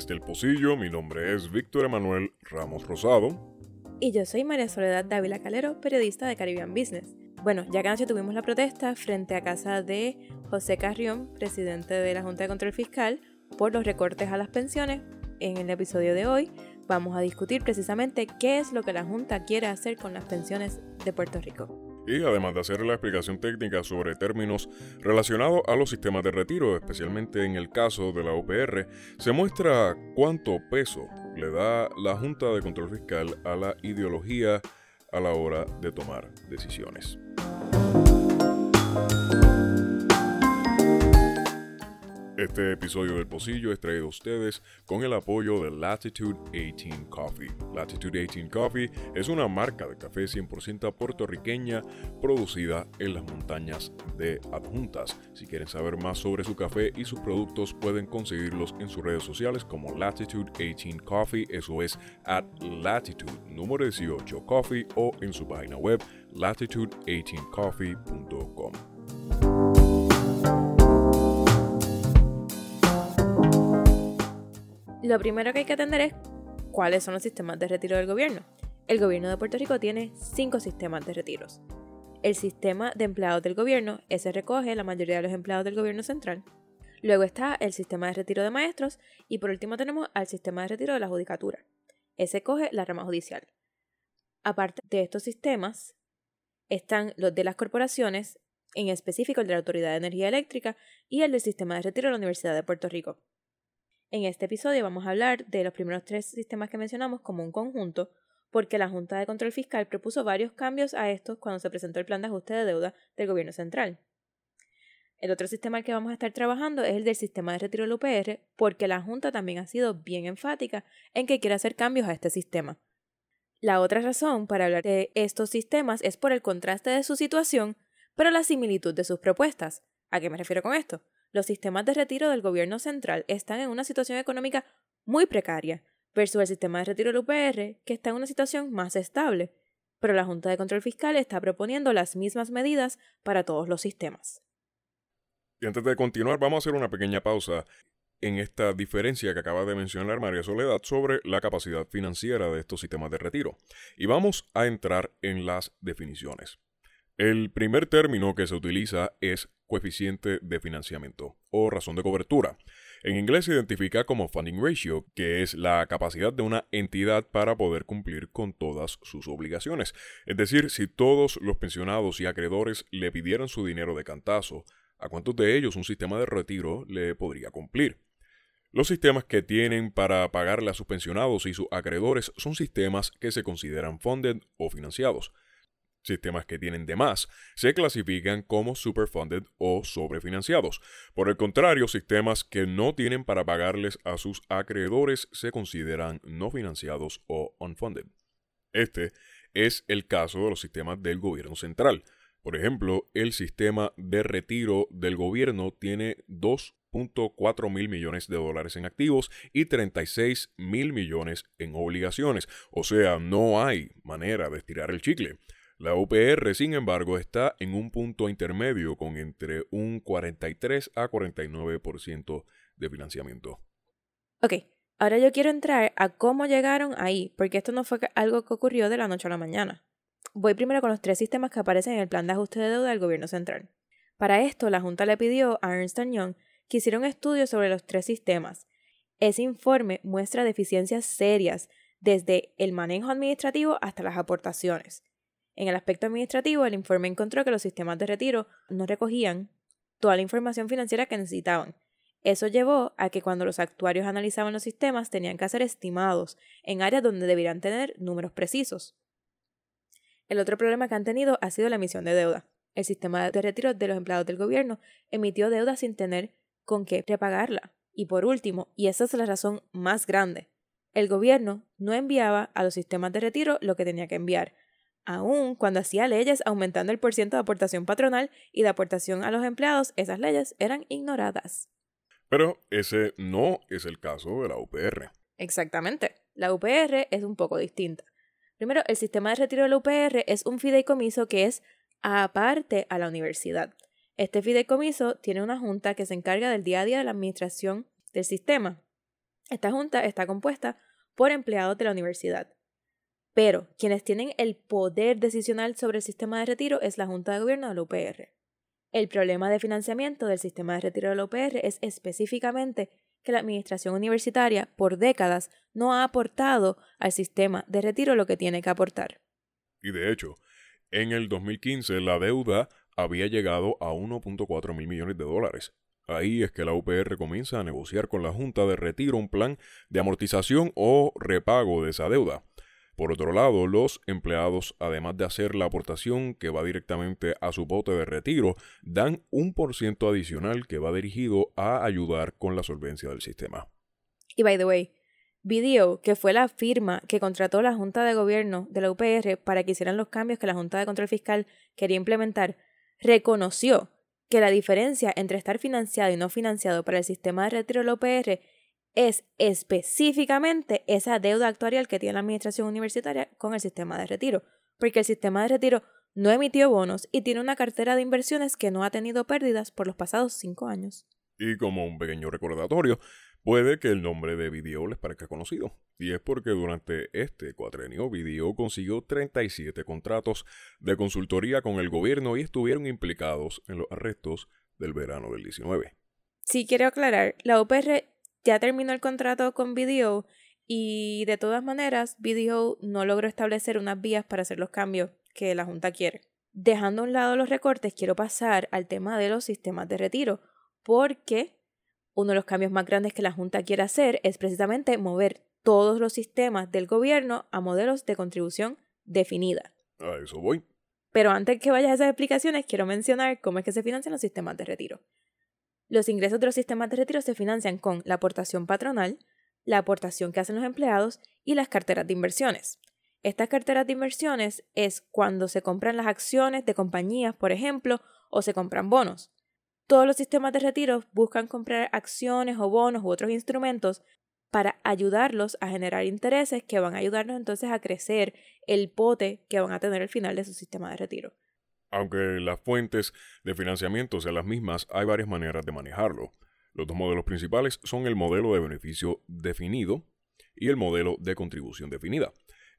Desde el mi nombre es Víctor Emanuel Ramos Rosado. Y yo soy María Soledad Dávila Calero, periodista de Caribbean Business. Bueno, ya que tuvimos la protesta frente a casa de José Carrión, presidente de la Junta de Control Fiscal, por los recortes a las pensiones, en el episodio de hoy vamos a discutir precisamente qué es lo que la Junta quiere hacer con las pensiones de Puerto Rico y además de hacer la explicación técnica sobre términos relacionados a los sistemas de retiro, especialmente en el caso de la UPR, se muestra cuánto peso le da la Junta de Control Fiscal a la ideología a la hora de tomar decisiones. Este episodio del Pocillo es traído a ustedes con el apoyo de Latitude 18 Coffee. Latitude 18 Coffee es una marca de café 100% puertorriqueña producida en las montañas de Adjuntas. Si quieren saber más sobre su café y sus productos pueden conseguirlos en sus redes sociales como Latitude 18 Coffee, eso es at Latitude número 18 Coffee o en su página web latitude18coffee.com. Lo primero que hay que atender es cuáles son los sistemas de retiro del gobierno. El gobierno de Puerto Rico tiene cinco sistemas de retiros. El sistema de empleados del gobierno, ese recoge la mayoría de los empleados del gobierno central. Luego está el sistema de retiro de maestros y por último tenemos al sistema de retiro de la judicatura. Ese coge la rama judicial. Aparte de estos sistemas, están los de las corporaciones, en específico el de la Autoridad de Energía Eléctrica y el del sistema de retiro de la Universidad de Puerto Rico. En este episodio vamos a hablar de los primeros tres sistemas que mencionamos como un conjunto, porque la Junta de Control Fiscal propuso varios cambios a estos cuando se presentó el plan de ajuste de deuda del gobierno central. El otro sistema al que vamos a estar trabajando es el del sistema de retiro del UPR, porque la Junta también ha sido bien enfática en que quiere hacer cambios a este sistema. La otra razón para hablar de estos sistemas es por el contraste de su situación, pero la similitud de sus propuestas. ¿A qué me refiero con esto? Los sistemas de retiro del gobierno central están en una situación económica muy precaria, versus el sistema de retiro del UPR, que está en una situación más estable. Pero la Junta de Control Fiscal está proponiendo las mismas medidas para todos los sistemas. Y antes de continuar, vamos a hacer una pequeña pausa en esta diferencia que acaba de mencionar María Soledad sobre la capacidad financiera de estos sistemas de retiro. Y vamos a entrar en las definiciones. El primer término que se utiliza es coeficiente de financiamiento o razón de cobertura. En inglés se identifica como funding ratio, que es la capacidad de una entidad para poder cumplir con todas sus obligaciones. Es decir, si todos los pensionados y acreedores le pidieran su dinero de cantazo, ¿a cuántos de ellos un sistema de retiro le podría cumplir? Los sistemas que tienen para pagarle a sus pensionados y sus acreedores son sistemas que se consideran funded o financiados. Sistemas que tienen de más se clasifican como superfunded o sobrefinanciados. Por el contrario, sistemas que no tienen para pagarles a sus acreedores se consideran no financiados o unfunded. Este es el caso de los sistemas del gobierno central. Por ejemplo, el sistema de retiro del gobierno tiene 2.4 mil millones de dólares en activos y 36 mil millones en obligaciones. O sea, no hay manera de estirar el chicle. La UPR, sin embargo, está en un punto intermedio con entre un 43 a 49% de financiamiento. Ok, ahora yo quiero entrar a cómo llegaron ahí, porque esto no fue algo que ocurrió de la noche a la mañana. Voy primero con los tres sistemas que aparecen en el plan de ajuste de deuda del gobierno central. Para esto, la Junta le pidió a Ernst Young que hiciera un estudio sobre los tres sistemas. Ese informe muestra deficiencias serias desde el manejo administrativo hasta las aportaciones. En el aspecto administrativo, el informe encontró que los sistemas de retiro no recogían toda la información financiera que necesitaban. Eso llevó a que cuando los actuarios analizaban los sistemas tenían que hacer estimados en áreas donde deberían tener números precisos. El otro problema que han tenido ha sido la emisión de deuda. El sistema de retiro de los empleados del gobierno emitió deuda sin tener con qué repagarla. Y por último, y esa es la razón más grande, el gobierno no enviaba a los sistemas de retiro lo que tenía que enviar, Aún cuando hacía leyes aumentando el porcentaje de aportación patronal y de aportación a los empleados, esas leyes eran ignoradas. Pero ese no es el caso de la UPR. Exactamente. La UPR es un poco distinta. Primero, el sistema de retiro de la UPR es un fideicomiso que es aparte a la universidad. Este fideicomiso tiene una junta que se encarga del día a día de la administración del sistema. Esta junta está compuesta por empleados de la universidad. Pero quienes tienen el poder decisional sobre el sistema de retiro es la Junta de Gobierno de la UPR. El problema de financiamiento del sistema de retiro de la UPR es específicamente que la administración universitaria por décadas no ha aportado al sistema de retiro lo que tiene que aportar. Y de hecho, en el 2015 la deuda había llegado a 1.4 mil millones de dólares. Ahí es que la UPR comienza a negociar con la Junta de Retiro un plan de amortización o repago de esa deuda. Por otro lado, los empleados, además de hacer la aportación que va directamente a su bote de retiro, dan un por ciento adicional que va dirigido a ayudar con la solvencia del sistema. Y by the way, BDO, que fue la firma que contrató la Junta de Gobierno de la UPR para que hicieran los cambios que la Junta de Control Fiscal quería implementar, reconoció que la diferencia entre estar financiado y no financiado para el sistema de retiro de la UPR es específicamente esa deuda actuarial que tiene la administración universitaria con el sistema de retiro, porque el sistema de retiro no emitió bonos y tiene una cartera de inversiones que no ha tenido pérdidas por los pasados cinco años. Y como un pequeño recordatorio, puede que el nombre de Video les parezca conocido, y es porque durante este cuatrenio Video consiguió 37 contratos de consultoría con el gobierno y estuvieron implicados en los arrestos del verano del 19. Sí quiero aclarar, la UPR ya terminó el contrato con BDO y de todas maneras BDO no logró establecer unas vías para hacer los cambios que la Junta quiere. Dejando a un lado los recortes, quiero pasar al tema de los sistemas de retiro, porque uno de los cambios más grandes que la Junta quiere hacer es precisamente mover todos los sistemas del gobierno a modelos de contribución definida. A eso voy. Pero antes que vaya a esas explicaciones, quiero mencionar cómo es que se financian los sistemas de retiro. Los ingresos de los sistemas de retiro se financian con la aportación patronal, la aportación que hacen los empleados y las carteras de inversiones. Estas carteras de inversiones es cuando se compran las acciones de compañías, por ejemplo, o se compran bonos. Todos los sistemas de retiro buscan comprar acciones o bonos u otros instrumentos para ayudarlos a generar intereses que van a ayudarnos entonces a crecer el pote que van a tener al final de su sistema de retiro. Aunque las fuentes de financiamiento sean las mismas, hay varias maneras de manejarlo. Los dos modelos principales son el modelo de beneficio definido y el modelo de contribución definida.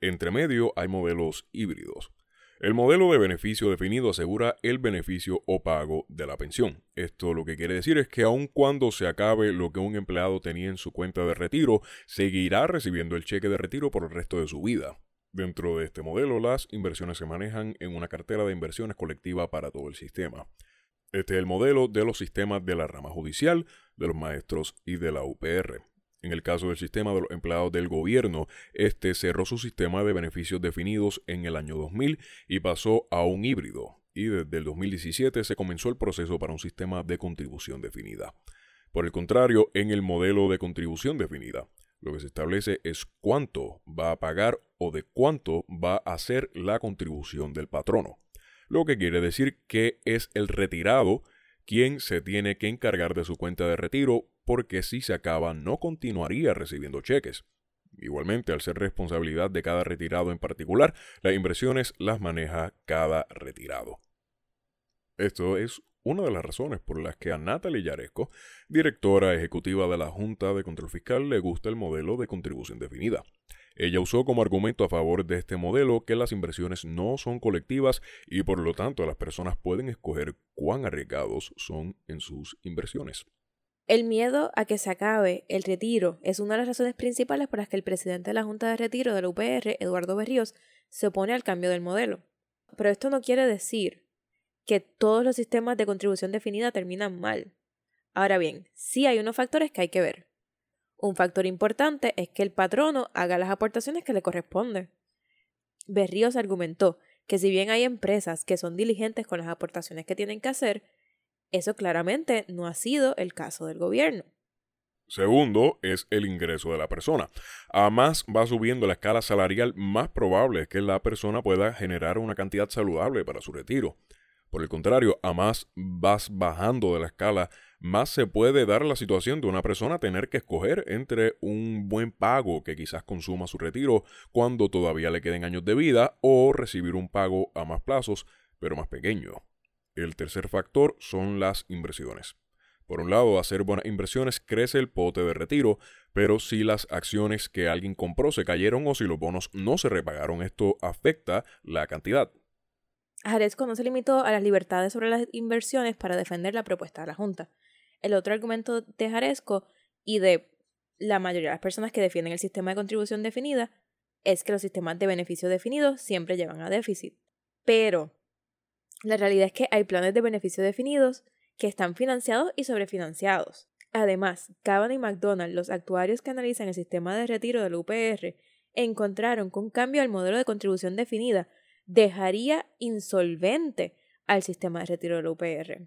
Entre medio hay modelos híbridos. El modelo de beneficio definido asegura el beneficio o pago de la pensión. Esto lo que quiere decir es que aun cuando se acabe lo que un empleado tenía en su cuenta de retiro, seguirá recibiendo el cheque de retiro por el resto de su vida. Dentro de este modelo, las inversiones se manejan en una cartera de inversiones colectiva para todo el sistema. Este es el modelo de los sistemas de la rama judicial, de los maestros y de la UPR. En el caso del sistema de los empleados del gobierno, este cerró su sistema de beneficios definidos en el año 2000 y pasó a un híbrido, y desde el 2017 se comenzó el proceso para un sistema de contribución definida. Por el contrario, en el modelo de contribución definida, lo que se establece es cuánto va a pagar o de cuánto va a ser la contribución del patrono. Lo que quiere decir que es el retirado quien se tiene que encargar de su cuenta de retiro porque si se acaba no continuaría recibiendo cheques. Igualmente, al ser responsabilidad de cada retirado en particular, las inversiones las maneja cada retirado. Esto es una de las razones por las que a Natalie Yaresco, directora ejecutiva de la Junta de Control Fiscal, le gusta el modelo de contribución definida. Ella usó como argumento a favor de este modelo que las inversiones no son colectivas y por lo tanto las personas pueden escoger cuán arriesgados son en sus inversiones. El miedo a que se acabe el retiro es una de las razones principales por las que el presidente de la Junta de Retiro de la UPR, Eduardo Berríos, se opone al cambio del modelo. Pero esto no quiere decir que todos los sistemas de contribución definida terminan mal. Ahora bien, sí hay unos factores que hay que ver. Un factor importante es que el patrono haga las aportaciones que le corresponden. Berríos argumentó que si bien hay empresas que son diligentes con las aportaciones que tienen que hacer, eso claramente no ha sido el caso del gobierno. Segundo es el ingreso de la persona. A más va subiendo la escala salarial, más probable es que la persona pueda generar una cantidad saludable para su retiro. Por el contrario, a más vas bajando de la escala, más se puede dar la situación de una persona tener que escoger entre un buen pago que quizás consuma su retiro cuando todavía le queden años de vida o recibir un pago a más plazos, pero más pequeño. El tercer factor son las inversiones. Por un lado, hacer buenas inversiones crece el pote de retiro, pero si las acciones que alguien compró se cayeron o si los bonos no se repagaron, esto afecta la cantidad. Jaresco no se limitó a las libertades sobre las inversiones para defender la propuesta de la Junta. El otro argumento de Jaresco y de la mayoría de las personas que defienden el sistema de contribución definida es que los sistemas de beneficio definidos siempre llevan a déficit. Pero la realidad es que hay planes de beneficio definidos que están financiados y sobrefinanciados. Además, Cavan y McDonald, los actuarios que analizan el sistema de retiro del UPR, encontraron que un cambio al modelo de contribución definida dejaría insolvente al sistema de retiro del UPR.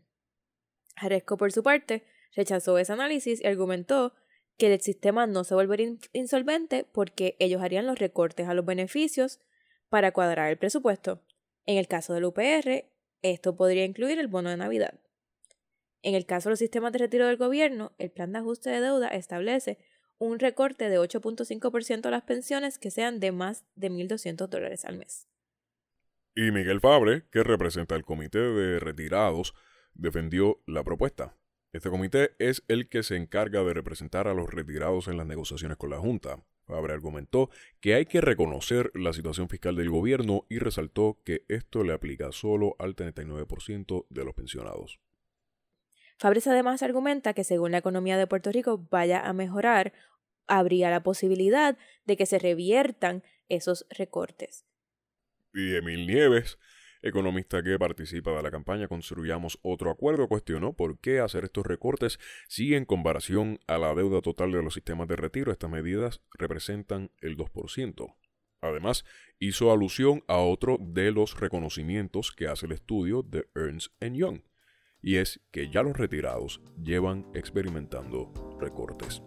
Jaresco, por su parte, rechazó ese análisis y argumentó que el sistema no se volvería insolvente porque ellos harían los recortes a los beneficios para cuadrar el presupuesto. En el caso del UPR, esto podría incluir el bono de Navidad. En el caso de los sistemas de retiro del gobierno, el plan de ajuste de deuda establece un recorte de 8.5% a las pensiones que sean de más de 1.200 dólares al mes. Y Miguel Fabre, que representa el Comité de Retirados, defendió la propuesta. Este comité es el que se encarga de representar a los retirados en las negociaciones con la Junta. Fabre argumentó que hay que reconocer la situación fiscal del gobierno y resaltó que esto le aplica solo al 39% de los pensionados. Fabres además argumenta que según la economía de Puerto Rico vaya a mejorar, habría la posibilidad de que se reviertan esos recortes. Y Emil Nieves, economista que participa de la campaña Construyamos otro acuerdo, cuestionó por qué hacer estos recortes si en comparación a la deuda total de los sistemas de retiro estas medidas representan el 2%. Además, hizo alusión a otro de los reconocimientos que hace el estudio de Ernst Young, y es que ya los retirados llevan experimentando recortes.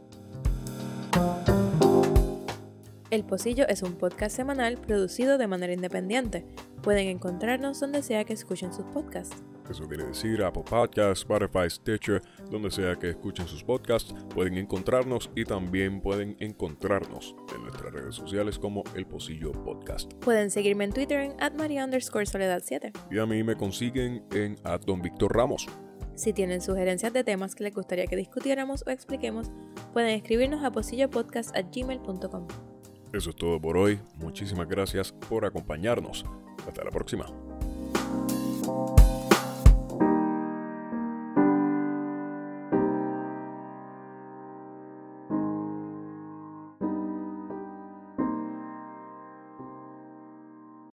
El Pocillo es un podcast semanal producido de manera independiente. Pueden encontrarnos donde sea que escuchen sus podcasts. Eso quiere decir Apple Podcasts, Spotify, Stitcher, donde sea que escuchen sus podcasts, pueden encontrarnos y también pueden encontrarnos en nuestras redes sociales como El Pocillo Podcast. Pueden seguirme en Twitter en Maria underscore soledad 7. Y a mí me consiguen en Don Víctor Ramos. Si tienen sugerencias de temas que les gustaría que discutiéramos o expliquemos, pueden escribirnos a pocillopodcast.gmail.com. Eso es todo por hoy. Muchísimas gracias por acompañarnos. Hasta la próxima.